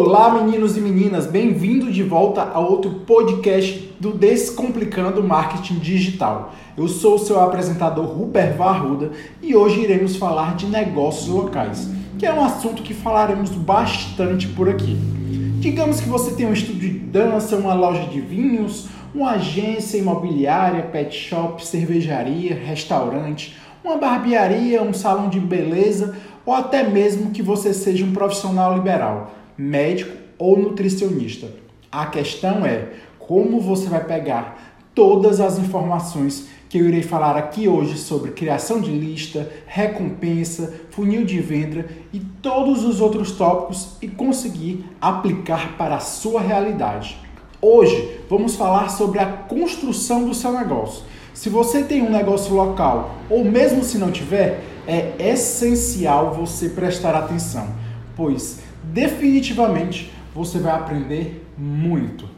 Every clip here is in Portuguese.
Olá, meninos e meninas, bem-vindo de volta a outro podcast do Descomplicando Marketing Digital. Eu sou o seu apresentador Rupert Varruda e hoje iremos falar de negócios locais, que é um assunto que falaremos bastante por aqui. Digamos que você tem um estúdio de dança, uma loja de vinhos, uma agência imobiliária, pet shop, cervejaria, restaurante, uma barbearia, um salão de beleza ou até mesmo que você seja um profissional liberal, médico ou nutricionista. A questão é como você vai pegar todas as informações que eu irei falar aqui hoje sobre criação de lista, recompensa, funil de venda e todos os outros tópicos e conseguir aplicar para a sua realidade. Hoje vamos falar sobre a construção do seu negócio. Se você tem um negócio local ou mesmo se não tiver, é essencial você prestar atenção, pois definitivamente você vai aprender muito.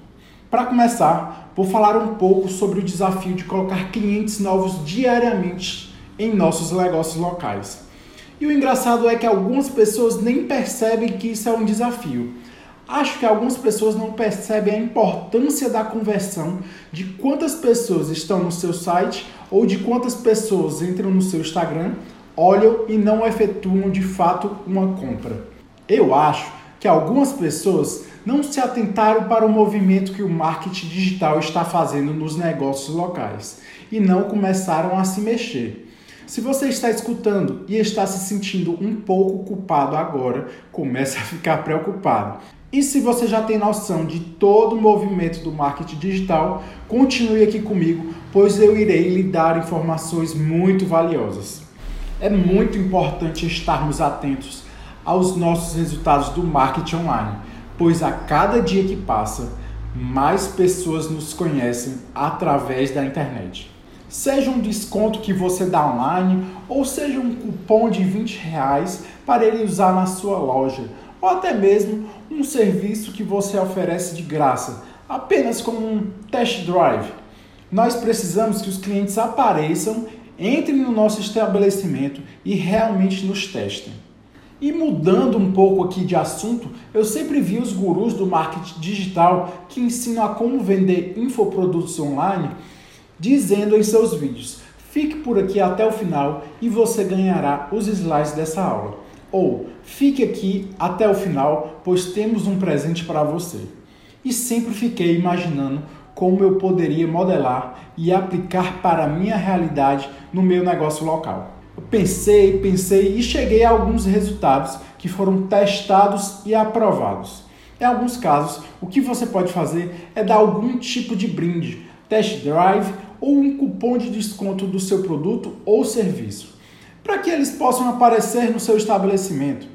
Para começar, vou falar um pouco sobre o desafio de colocar clientes novos diariamente em nossos negócios locais. E o engraçado é que algumas pessoas nem percebem que isso é um desafio. Acho que algumas pessoas não percebem a importância da conversão de quantas pessoas estão no seu site ou de quantas pessoas entram no seu Instagram, olham e não efetuam de fato uma compra. Eu acho que algumas pessoas não se atentaram para o movimento que o marketing digital está fazendo nos negócios locais e não começaram a se mexer. Se você está escutando e está se sentindo um pouco culpado agora, comece a ficar preocupado. E se você já tem noção de todo o movimento do marketing digital, continue aqui comigo, pois eu irei lhe dar informações muito valiosas. É muito importante estarmos atentos aos nossos resultados do marketing online pois a cada dia que passa, mais pessoas nos conhecem através da internet. Seja um desconto que você dá online ou seja um cupom de 20 reais para ele usar na sua loja, ou até mesmo um serviço que você oferece de graça, apenas como um test drive. Nós precisamos que os clientes apareçam, entrem no nosso estabelecimento e realmente nos testem. E mudando um pouco aqui de assunto, eu sempre vi os gurus do marketing digital que ensinam a como vender infoprodutos online, dizendo em seus vídeos: fique por aqui até o final e você ganhará os slides dessa aula. Ou fique aqui até o final, pois temos um presente para você. E sempre fiquei imaginando como eu poderia modelar e aplicar para a minha realidade no meu negócio local. Pensei, pensei e cheguei a alguns resultados que foram testados e aprovados. Em alguns casos, o que você pode fazer é dar algum tipo de brinde, test drive ou um cupom de desconto do seu produto ou serviço, para que eles possam aparecer no seu estabelecimento.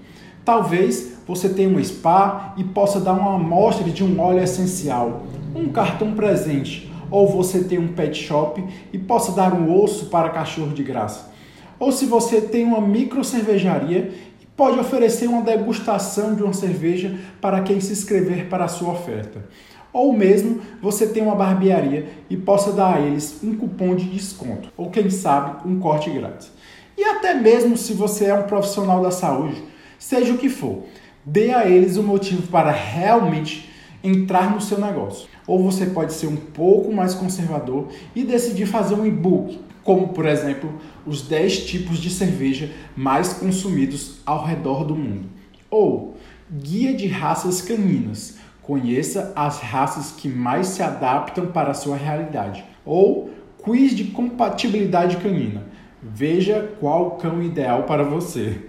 Talvez você tenha um spa e possa dar uma amostra de um óleo essencial, um cartão presente, ou você tem um pet shop e possa dar um osso para cachorro de graça. Ou se você tem uma micro cervejaria e pode oferecer uma degustação de uma cerveja para quem se inscrever para a sua oferta. Ou mesmo você tem uma barbearia e possa dar a eles um cupom de desconto, ou quem sabe um corte grátis. E até mesmo se você é um profissional da saúde, seja o que for, dê a eles um motivo para realmente entrar no seu negócio. Ou você pode ser um pouco mais conservador e decidir fazer um e-book como por exemplo os 10 tipos de cerveja mais consumidos ao redor do mundo. Ou Guia de Raças Caninas. Conheça as raças que mais se adaptam para a sua realidade. Ou Quiz de Compatibilidade Canina. Veja qual cão ideal para você.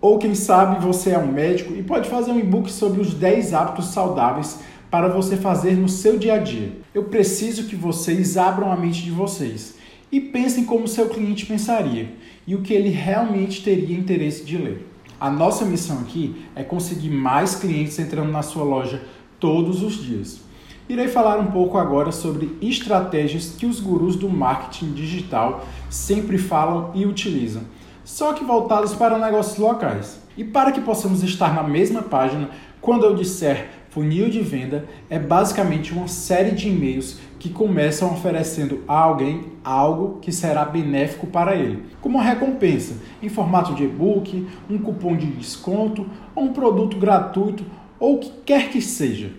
Ou quem sabe você é um médico e pode fazer um e-book sobre os 10 hábitos saudáveis para você fazer no seu dia a dia. Eu preciso que vocês abram a mente de vocês e pensem como seu cliente pensaria e o que ele realmente teria interesse de ler. A nossa missão aqui é conseguir mais clientes entrando na sua loja todos os dias. Irei falar um pouco agora sobre estratégias que os gurus do marketing digital sempre falam e utilizam, só que voltadas para negócios locais. E para que possamos estar na mesma página, quando eu disser funil de venda, é basicamente uma série de e-mails que começam oferecendo a alguém algo que será benéfico para ele, como recompensa em formato de e-book, um cupom de desconto, um produto gratuito ou o que quer que seja.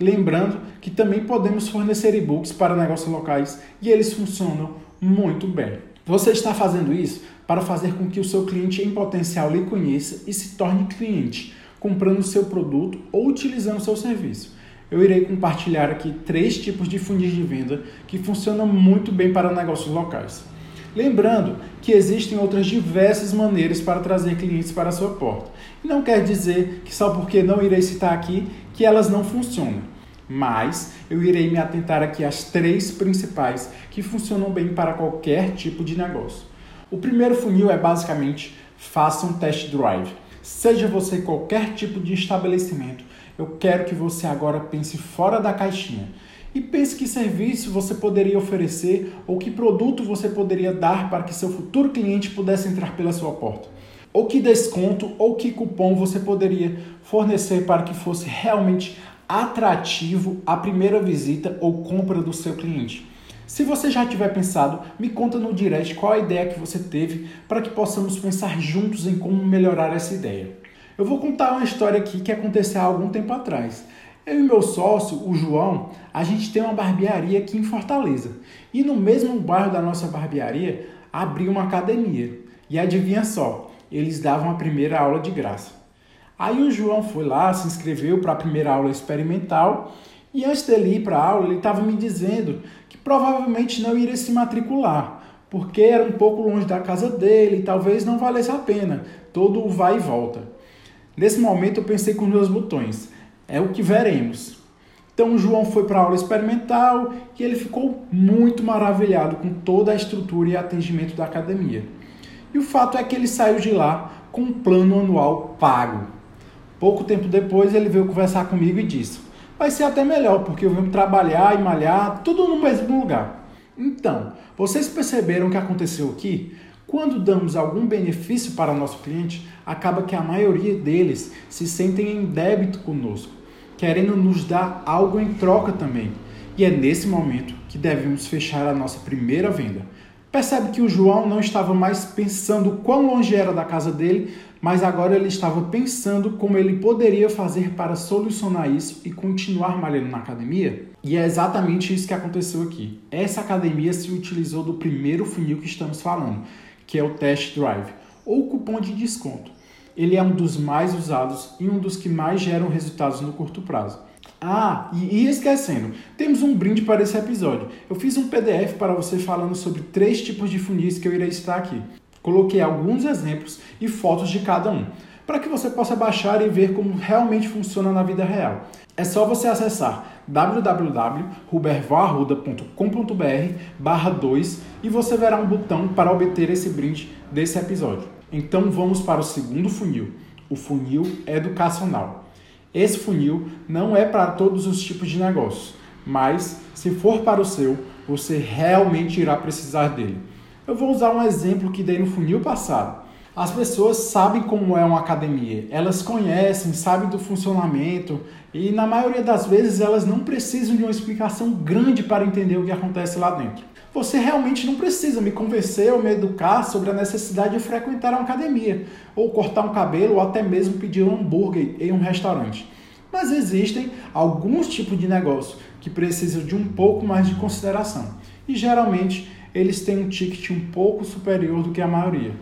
Lembrando que também podemos fornecer e-books para negócios locais e eles funcionam muito bem. Você está fazendo isso para fazer com que o seu cliente em potencial lhe conheça e se torne cliente, comprando seu produto ou utilizando seu serviço. Eu irei compartilhar aqui três tipos de funis de venda que funcionam muito bem para negócios locais. Lembrando que existem outras diversas maneiras para trazer clientes para a sua porta. Não quer dizer que só porque não irei citar aqui que elas não funcionam. Mas eu irei me atentar aqui às três principais que funcionam bem para qualquer tipo de negócio. O primeiro funil é basicamente faça um test drive. Seja você qualquer tipo de estabelecimento, eu quero que você agora pense fora da caixinha e pense que serviço você poderia oferecer ou que produto você poderia dar para que seu futuro cliente pudesse entrar pela sua porta. Ou que desconto ou que cupom você poderia fornecer para que fosse realmente atrativo a primeira visita ou compra do seu cliente. Se você já tiver pensado, me conta no direct qual a ideia que você teve para que possamos pensar juntos em como melhorar essa ideia. Eu vou contar uma história aqui que aconteceu há algum tempo atrás. Eu e meu sócio, o João, a gente tem uma barbearia aqui em Fortaleza. E no mesmo bairro da nossa barbearia abriu uma academia. E adivinha só, eles davam a primeira aula de graça. Aí o João foi lá, se inscreveu para a primeira aula experimental e antes dele ir para a aula, ele estava me dizendo que provavelmente não iria se matricular, porque era um pouco longe da casa dele e talvez não valesse a pena, todo o vai e volta. Nesse momento eu pensei com os meus botões, é o que veremos. Então o João foi para a aula experimental e ele ficou muito maravilhado com toda a estrutura e atendimento da academia. E o fato é que ele saiu de lá com um plano anual pago. Pouco tempo depois ele veio conversar comigo e disse: Vai ser até melhor, porque venho trabalhar e malhar tudo no mesmo lugar. Então, vocês perceberam o que aconteceu aqui? Quando damos algum benefício para o nosso cliente, acaba que a maioria deles se sentem em débito conosco, querendo nos dar algo em troca também. E é nesse momento que devemos fechar a nossa primeira venda. Percebe que o João não estava mais pensando quão longe era da casa dele, mas agora ele estava pensando como ele poderia fazer para solucionar isso e continuar malhando na academia? E é exatamente isso que aconteceu aqui. Essa academia se utilizou do primeiro funil que estamos falando, que é o Test Drive, ou cupom de desconto. Ele é um dos mais usados e um dos que mais geram resultados no curto prazo. Ah, e, e, esquecendo, temos um brinde para esse episódio. Eu fiz um PDF para você falando sobre três tipos de funis que eu irei citar aqui. Coloquei alguns exemplos e fotos de cada um, para que você possa baixar e ver como realmente funciona na vida real. É só você acessar www.rubervoarruda.com.br barra 2 e você verá um botão para obter esse brinde desse episódio. Então vamos para o segundo funil, o funil educacional. Esse funil não é para todos os tipos de negócios, mas se for para o seu, você realmente irá precisar dele. Eu vou usar um exemplo que dei no funil passado. As pessoas sabem como é uma academia, elas conhecem, sabem do funcionamento e na maioria das vezes elas não precisam de uma explicação grande para entender o que acontece lá dentro. Você realmente não precisa me convencer ou me educar sobre a necessidade de frequentar uma academia, ou cortar um cabelo, ou até mesmo pedir um hambúrguer em um restaurante. Mas existem alguns tipos de negócio que precisam de um pouco mais de consideração. E geralmente eles têm um ticket um pouco superior do que a maioria.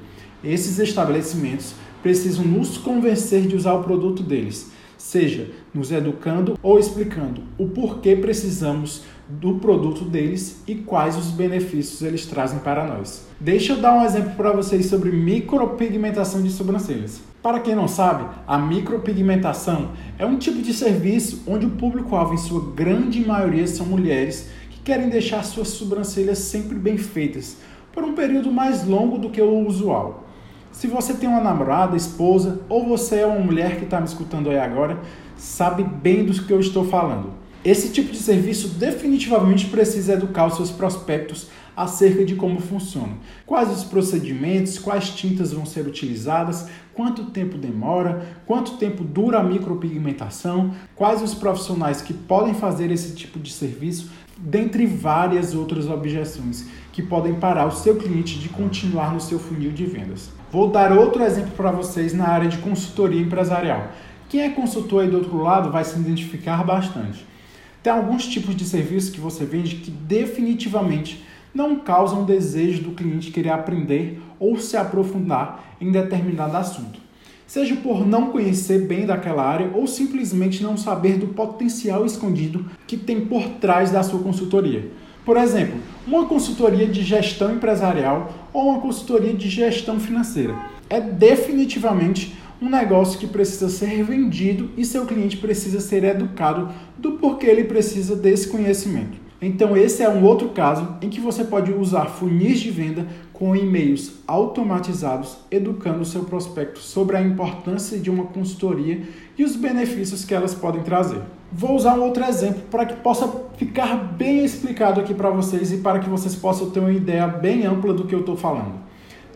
Esses estabelecimentos precisam nos convencer de usar o produto deles, seja nos educando ou explicando o porquê precisamos do produto deles e quais os benefícios eles trazem para nós. Deixa eu dar um exemplo para vocês sobre micropigmentação de sobrancelhas. Para quem não sabe, a micropigmentação é um tipo de serviço onde o público-alvo, em sua grande maioria, são mulheres que querem deixar suas sobrancelhas sempre bem feitas por um período mais longo do que o usual. Se você tem uma namorada, esposa ou você é uma mulher que está me escutando aí agora, sabe bem do que eu estou falando. Esse tipo de serviço definitivamente precisa educar os seus prospectos acerca de como funciona. Quais os procedimentos, quais tintas vão ser utilizadas, quanto tempo demora, quanto tempo dura a micropigmentação, quais os profissionais que podem fazer esse tipo de serviço, dentre várias outras objeções que podem parar o seu cliente de continuar no seu funil de vendas. Vou dar outro exemplo para vocês na área de consultoria empresarial Quem é consultor aí do outro lado vai se identificar bastante. Tem alguns tipos de serviços que você vende que definitivamente não causam desejo do cliente querer aprender ou se aprofundar em determinado assunto. Seja por não conhecer bem daquela área ou simplesmente não saber do potencial escondido que tem por trás da sua consultoria. Por exemplo, uma consultoria de gestão empresarial ou uma consultoria de gestão financeira. É definitivamente um negócio que precisa ser vendido e seu cliente precisa ser educado do porquê ele precisa desse conhecimento. Então, esse é um outro caso em que você pode usar funis de venda com e-mails automatizados, educando o seu prospecto sobre a importância de uma consultoria e os benefícios que elas podem trazer. Vou usar um outro exemplo para que possa ficar bem explicado aqui para vocês e para que vocês possam ter uma ideia bem ampla do que eu estou falando.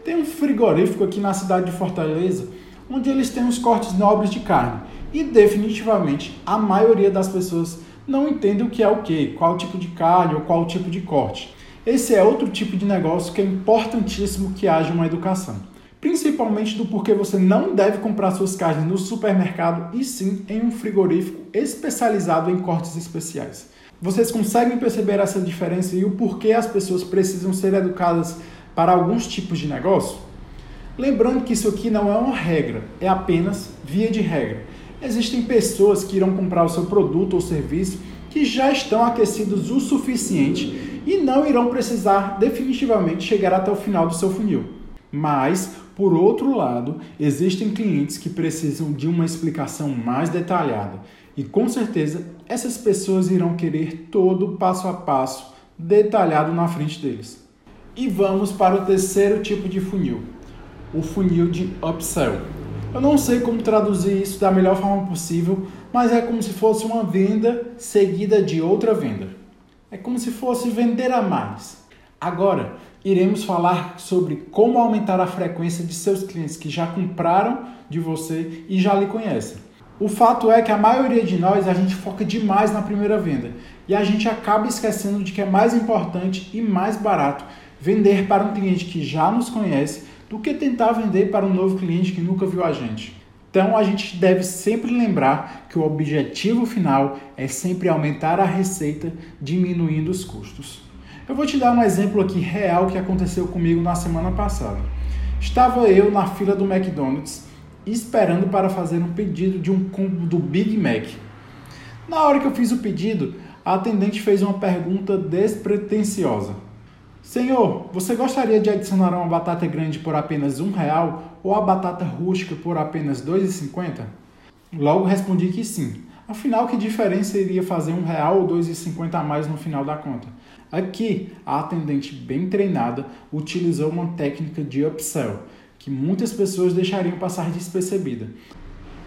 Tem um frigorífico aqui na cidade de Fortaleza onde eles têm os cortes nobres de carne. E definitivamente a maioria das pessoas não entende o que é o que, qual tipo de carne ou qual tipo de corte. Esse é outro tipo de negócio que é importantíssimo que haja uma educação. Principalmente do porquê você não deve comprar suas carnes no supermercado e sim em um frigorífico especializado em cortes especiais. Vocês conseguem perceber essa diferença e o porquê as pessoas precisam ser educadas para alguns tipos de negócio? Lembrando que isso aqui não é uma regra, é apenas via de regra. Existem pessoas que irão comprar o seu produto ou serviço que já estão aquecidos o suficiente e não irão precisar definitivamente chegar até o final do seu funil. Mas, por outro lado, existem clientes que precisam de uma explicação mais detalhada e com certeza essas pessoas irão querer todo o passo a passo detalhado na frente deles. E vamos para o terceiro tipo de funil, o funil de upsell. Eu não sei como traduzir isso da melhor forma possível, mas é como se fosse uma venda seguida de outra venda. É como se fosse vender a mais. Agora, iremos falar sobre como aumentar a frequência de seus clientes que já compraram de você e já lhe conhecem. O fato é que a maioria de nós a gente foca demais na primeira venda e a gente acaba esquecendo de que é mais importante e mais barato vender para um cliente que já nos conhece do que tentar vender para um novo cliente que nunca viu a gente. Então a gente deve sempre lembrar que o objetivo final é sempre aumentar a receita, diminuindo os custos. Eu vou te dar um exemplo aqui real que aconteceu comigo na semana passada. Estava eu na fila do McDonald's esperando para fazer um pedido de um combo do Big Mac. Na hora que eu fiz o pedido, a atendente fez uma pergunta despretensiosa. Senhor, você gostaria de adicionar uma batata grande por apenas um real ou a batata rústica por apenas R$ 2,50? Logo respondi que sim. Afinal, que diferença iria fazer um real ou R$ 2,50 a mais no final da conta? Aqui, a atendente bem treinada utilizou uma técnica de upsell, que muitas pessoas deixariam passar despercebida.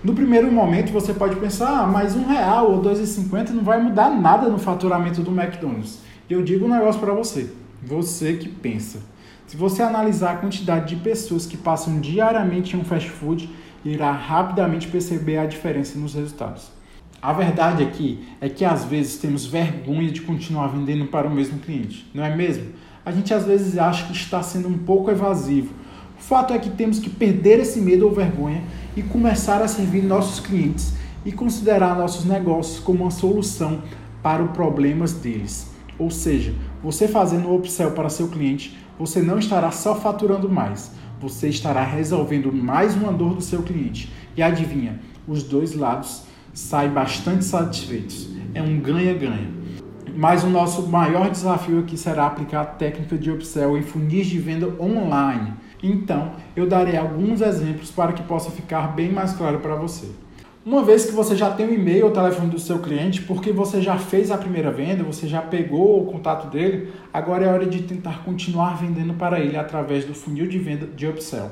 No primeiro momento você pode pensar, ah, mas um real ou dois e cinquenta não vai mudar nada no faturamento do McDonald's. Eu digo um negócio para você. Você que pensa. Se você analisar a quantidade de pessoas que passam diariamente em um fast food, irá rapidamente perceber a diferença nos resultados. A verdade aqui é que às vezes temos vergonha de continuar vendendo para o mesmo cliente, não é mesmo? A gente às vezes acha que está sendo um pouco evasivo. O fato é que temos que perder esse medo ou vergonha e começar a servir nossos clientes e considerar nossos negócios como uma solução para os problemas deles. Ou seja, você fazendo o upsell para seu cliente, você não estará só faturando mais, você estará resolvendo mais uma dor do seu cliente. E adivinha, os dois lados saem bastante satisfeitos. É um ganha-ganha. Mas o nosso maior desafio aqui será aplicar a técnica de upsell em funis de venda online. Então, eu darei alguns exemplos para que possa ficar bem mais claro para você. Uma vez que você já tem o e-mail ou telefone do seu cliente, porque você já fez a primeira venda, você já pegou o contato dele, agora é hora de tentar continuar vendendo para ele através do funil de venda de upsell.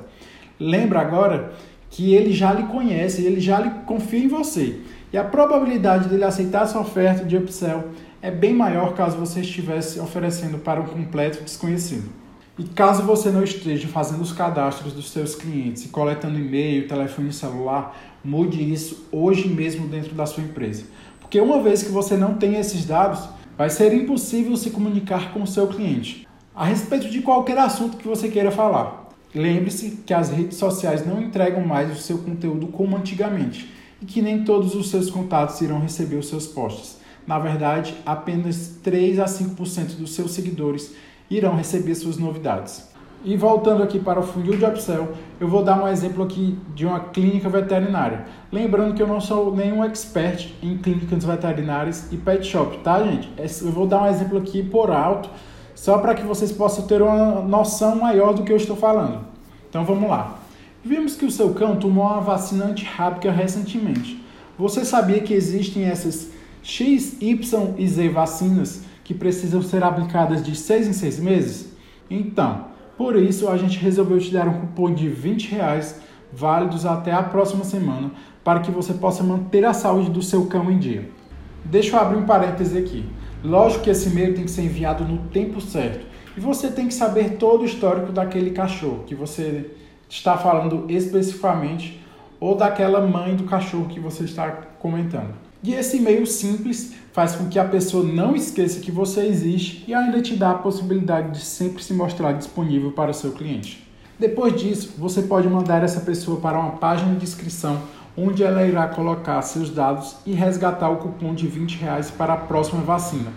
Lembra agora que ele já lhe conhece, ele já lhe confia em você. E a probabilidade dele aceitar essa oferta de upsell é bem maior caso você estivesse oferecendo para um completo desconhecido. E caso você não esteja fazendo os cadastros dos seus clientes e coletando e-mail, telefone celular, mude isso hoje mesmo dentro da sua empresa. Porque uma vez que você não tem esses dados, vai ser impossível se comunicar com o seu cliente a respeito de qualquer assunto que você queira falar. Lembre-se que as redes sociais não entregam mais o seu conteúdo como antigamente. e que nem todos os seus contatos irão receber os seus posts. Na verdade, apenas 3 a 5% dos seus seguidores irão receber suas novidades. E voltando aqui para o funil de upsell, eu vou dar um exemplo aqui de uma clínica veterinária. Lembrando que eu não sou nenhum expert em clínicas veterinárias e pet shop, tá, gente? Eu vou dar um exemplo aqui por alto, só para que vocês possam ter uma noção maior do que eu estou falando. Então vamos lá. Vimos que o seu cão tomou uma vacina antirrábica recentemente. Você sabia que existem essas X, Y e Z vacinas que precisam ser aplicadas de 6 em 6 meses? Então, por isso, a gente resolveu te dar um cupom de 20 reais válidos até a próxima semana para que você possa manter a saúde do seu cão em dia. Deixa eu abrir um parêntese aqui. Lógico que esse e-mail tem que ser enviado no tempo certo e você tem que saber todo o histórico daquele cachorro que você está falando especificamente ou daquela mãe do cachorro que você está comentando. E esse e-mail simples faz com que a pessoa não esqueça que você existe e ainda te dá a possibilidade de sempre se mostrar disponível para o seu cliente. Depois disso, você pode mandar essa pessoa para uma página de inscrição onde ela irá colocar seus dados e resgatar o cupom de 20 reais para a próxima vacina.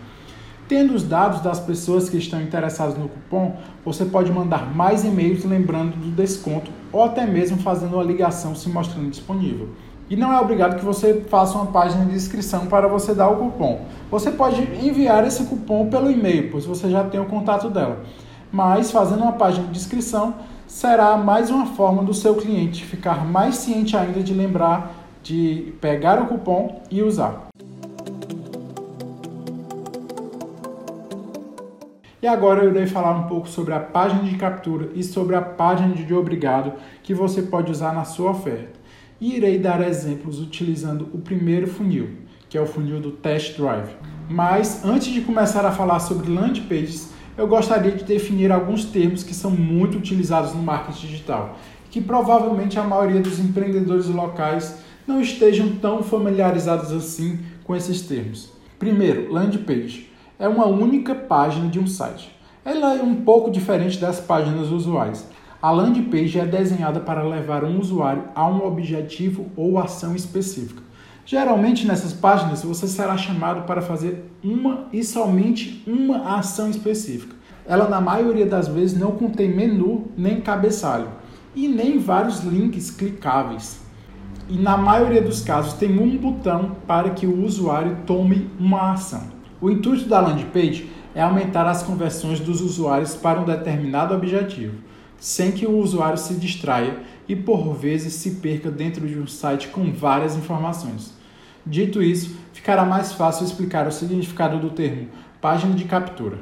Tendo os dados das pessoas que estão interessadas no cupom, você pode mandar mais e-mails lembrando do desconto ou até mesmo fazendo uma ligação se mostrando disponível. E não é obrigado que você faça uma página de inscrição para você dar o cupom. Você pode enviar esse cupom pelo e-mail, pois você já tem o contato dela. Mas fazendo uma página de inscrição será mais uma forma do seu cliente ficar mais ciente ainda de lembrar de pegar o cupom e usar. E agora eu irei falar um pouco sobre a página de captura e sobre a página de obrigado que você pode usar na sua oferta e irei dar exemplos utilizando o primeiro funil, que é o funil do Test Drive. Mas antes de começar a falar sobre landing pages, eu gostaria de definir alguns termos que são muito utilizados no marketing digital, que provavelmente a maioria dos empreendedores locais não estejam tão familiarizados assim com esses termos. Primeiro, landing page é uma única página de um site. Ela é um pouco diferente das páginas usuais. A landing page é desenhada para levar um usuário a um objetivo ou ação específica. Geralmente nessas páginas você será chamado para fazer uma e somente uma ação específica. Ela na maioria das vezes não contém menu nem cabeçalho e nem vários links clicáveis. E na maioria dos casos tem um botão para que o usuário tome uma ação. O intuito da landing page é aumentar as conversões dos usuários para um determinado objetivo sem que o usuário se distraia e por vezes se perca dentro de um site com várias informações. Dito isso, ficará mais fácil explicar o significado do termo página de captura.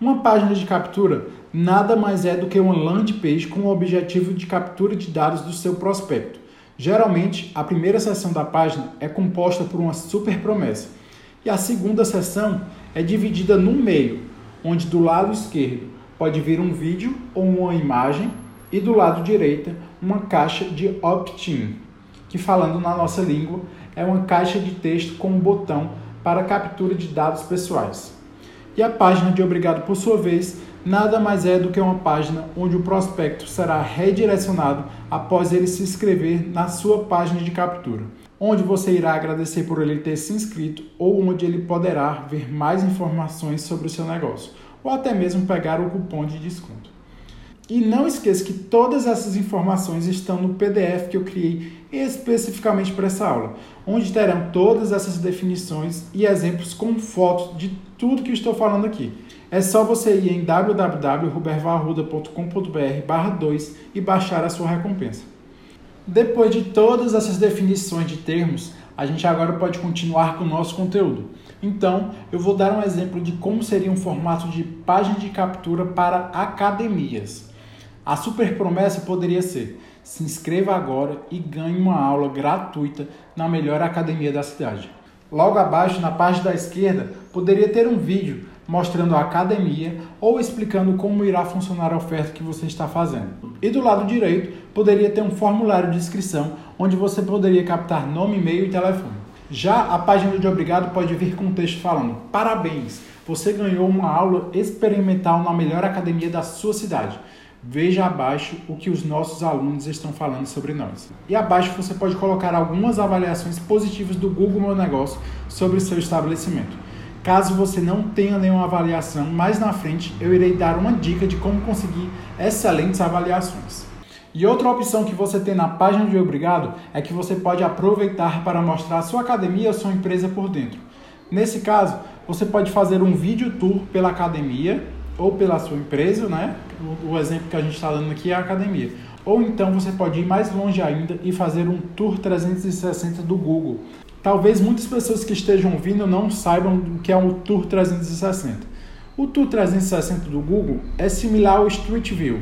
Uma página de captura nada mais é do que uma landing page com o objetivo de captura de dados do seu prospecto. Geralmente, a primeira seção da página é composta por uma super promessa e a segunda seção é dividida no meio, onde do lado esquerdo pode vir um vídeo ou uma imagem e do lado direito uma caixa de opt-in, que falando na nossa língua é uma caixa de texto com um botão para captura de dados pessoais. E a página de obrigado por sua vez nada mais é do que uma página onde o prospecto será redirecionado após ele se inscrever na sua página de captura, onde você irá agradecer por ele ter se inscrito ou onde ele poderá ver mais informações sobre o seu negócio ou até mesmo pegar o cupom de desconto. E não esqueça que todas essas informações estão no PDF que eu criei especificamente para essa aula, onde terão todas essas definições e exemplos com fotos de tudo que estou falando aqui. É só você ir em www.rubervarruda.com.br 2 e baixar a sua recompensa. Depois de todas essas definições de termos, a gente agora pode continuar com o nosso conteúdo. Então, eu vou dar um exemplo de como seria um formato de página de captura para academias. A super promessa poderia ser: se inscreva agora e ganhe uma aula gratuita na melhor academia da cidade. Logo abaixo, na parte da esquerda, poderia ter um vídeo mostrando a academia ou explicando como irá funcionar a oferta que você está fazendo. E do lado direito, poderia ter um formulário de inscrição onde você poderia captar nome, e-mail e telefone. Já a página de obrigado pode vir com um texto falando: Parabéns, você ganhou uma aula experimental na melhor academia da sua cidade. Veja abaixo o que os nossos alunos estão falando sobre nós. E abaixo você pode colocar algumas avaliações positivas do Google Meu Negócio sobre o seu estabelecimento. Caso você não tenha nenhuma avaliação, mais na frente eu irei dar uma dica de como conseguir excelentes avaliações. E outra opção que você tem na página de Obrigado é que você pode aproveitar para mostrar sua academia ou sua empresa por dentro. Nesse caso, você pode fazer um vídeo tour pela academia ou pela sua empresa, né? O, o exemplo que a gente está dando aqui é a academia. Ou então você pode ir mais longe ainda e fazer um tour 360 do Google. Talvez muitas pessoas que estejam ouvindo não saibam o que é um Tour 360. O Tour 360 do Google é similar ao Street View,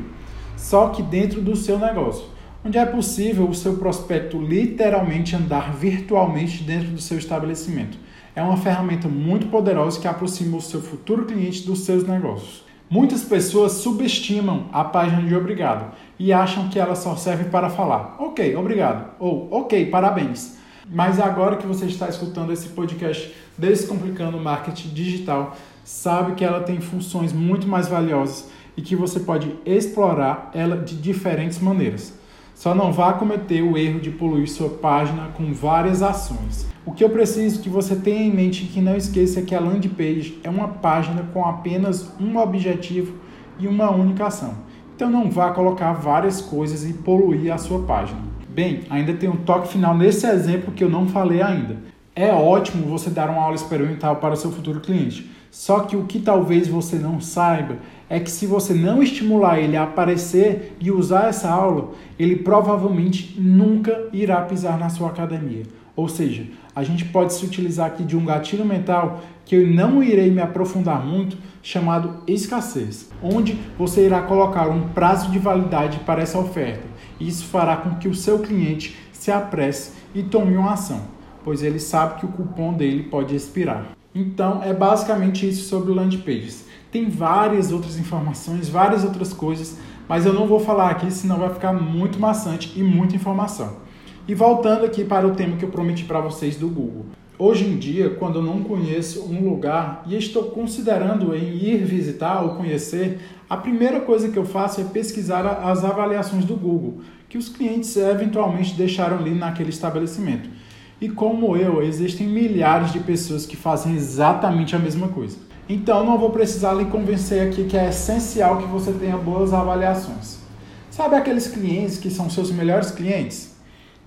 só que dentro do seu negócio, onde é possível o seu prospecto literalmente andar virtualmente dentro do seu estabelecimento. É uma ferramenta muito poderosa que aproxima o seu futuro cliente dos seus negócios. Muitas pessoas subestimam a página de obrigado e acham que ela só serve para falar ok, obrigado ou ok, parabéns. Mas agora que você está escutando esse podcast Descomplicando o Marketing Digital, sabe que ela tem funções muito mais valiosas e que você pode explorar ela de diferentes maneiras. Só não vá cometer o erro de poluir sua página com várias ações. O que eu preciso que você tenha em mente e que não esqueça é que a landing page é uma página com apenas um objetivo e uma única ação. Então não vá colocar várias coisas e poluir a sua página. Bem, ainda tem um toque final nesse exemplo que eu não falei ainda. É ótimo você dar uma aula experimental para o seu futuro cliente. Só que o que talvez você não saiba é que se você não estimular ele a aparecer e usar essa aula, ele provavelmente nunca irá pisar na sua academia. Ou seja, a gente pode se utilizar aqui de um gatilho mental que eu não irei me aprofundar muito, chamado escassez, onde você irá colocar um prazo de validade para essa oferta. Isso fará com que o seu cliente se apresse e tome uma ação, pois ele sabe que o cupom dele pode expirar. Então, é basicamente isso sobre o landing pages. Tem várias outras informações, várias outras coisas, mas eu não vou falar aqui, senão vai ficar muito maçante e muita informação. E voltando aqui para o tema que eu prometi para vocês do Google. Hoje em dia, quando eu não conheço um lugar e estou considerando em ir visitar ou conhecer, a primeira coisa que eu faço é pesquisar as avaliações do Google, que os clientes eventualmente deixaram ali naquele estabelecimento. E como eu, existem milhares de pessoas que fazem exatamente a mesma coisa. Então não vou precisar lhe convencer aqui que é essencial que você tenha boas avaliações. Sabe aqueles clientes que são seus melhores clientes?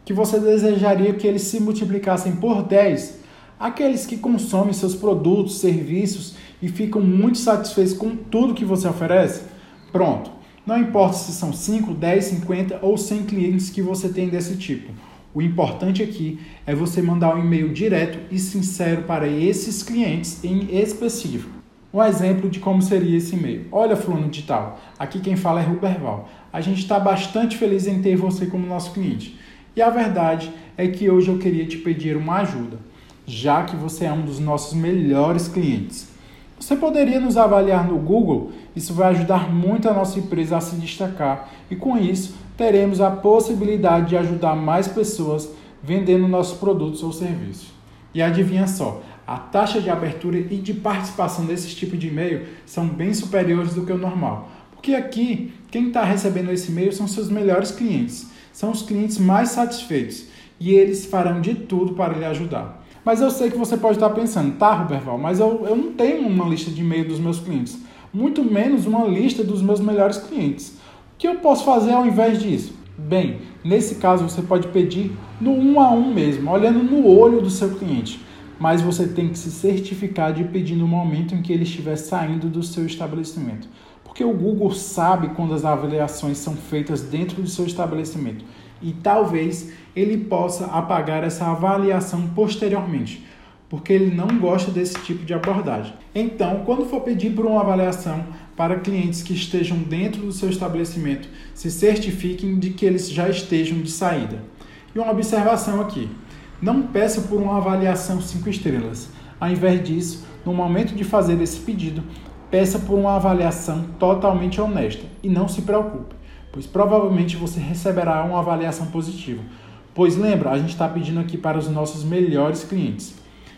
Que você desejaria que eles se multiplicassem por 10? Aqueles que consomem seus produtos, serviços e ficam muito satisfeitos com tudo que você oferece? Pronto. Não importa se são 5, 10, 50 ou 100 clientes que você tem desse tipo. O importante aqui é você mandar um e-mail direto e sincero para esses clientes em específico. Um exemplo de como seria esse e-mail. Olha, fulano de tal, aqui quem fala é Ruberval. A gente está bastante feliz em ter você como nosso cliente. E a verdade é que hoje eu queria te pedir uma ajuda, já que você é um dos nossos melhores clientes. Você poderia nos avaliar no Google? Isso vai ajudar muito a nossa empresa a se destacar e com isso teremos a possibilidade de ajudar mais pessoas vendendo nossos produtos ou serviços. E adivinha só, a taxa de abertura e de participação desse tipo de e-mail são bem superiores do que o normal. Porque aqui, quem está recebendo esse e-mail são seus melhores clientes, são os clientes mais satisfeitos e eles farão de tudo para lhe ajudar. Mas eu sei que você pode estar pensando, tá, Ruberval, mas eu, eu não tenho uma lista de e-mail dos meus clientes, muito menos uma lista dos meus melhores clientes. O que eu posso fazer ao invés disso? Bem, nesse caso você pode pedir no um a um mesmo, olhando no olho do seu cliente. Mas você tem que se certificar de pedir no momento em que ele estiver saindo do seu estabelecimento. Porque o Google sabe quando as avaliações são feitas dentro do seu estabelecimento e talvez ele possa apagar essa avaliação posteriormente, porque ele não gosta desse tipo de abordagem. Então, quando for pedir por uma avaliação para clientes que estejam dentro do seu estabelecimento, se certifiquem de que eles já estejam de saída. E uma observação aqui: não peça por uma avaliação 5 estrelas. Ao invés disso, no momento de fazer esse pedido, peça por uma avaliação totalmente honesta e não se preocupe pois provavelmente você receberá uma avaliação positiva. Pois lembra, a gente está pedindo aqui para os nossos melhores clientes.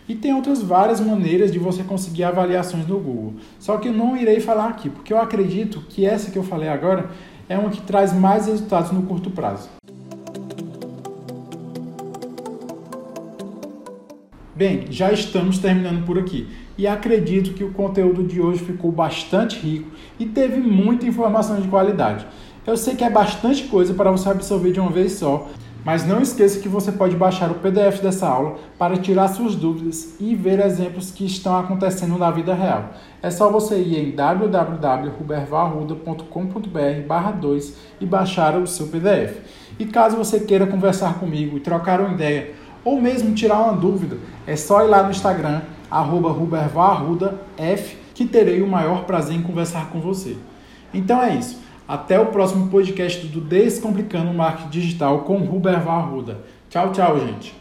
E tem outras várias maneiras de você conseguir avaliações no Google. Só que eu não irei falar aqui, porque eu acredito que essa que eu falei agora é uma que traz mais resultados no curto prazo. Bem, já estamos terminando por aqui e acredito que o conteúdo de hoje ficou bastante rico e teve muita informação de qualidade. Eu sei que é bastante coisa para você absorver de uma vez só, mas não esqueça que você pode baixar o PDF dessa aula para tirar suas dúvidas e ver exemplos que estão acontecendo na vida real. É só você ir em www.rubervarruda.com.br 2 e baixar o seu PDF. E caso você queira conversar comigo e trocar uma ideia ou mesmo tirar uma dúvida, é só ir lá no Instagram, rubervarrudaf, que terei o maior prazer em conversar com você. Então é isso. Até o próximo podcast do Descomplicando o Marketing Digital com Ruber Varruda. Tchau, tchau, gente.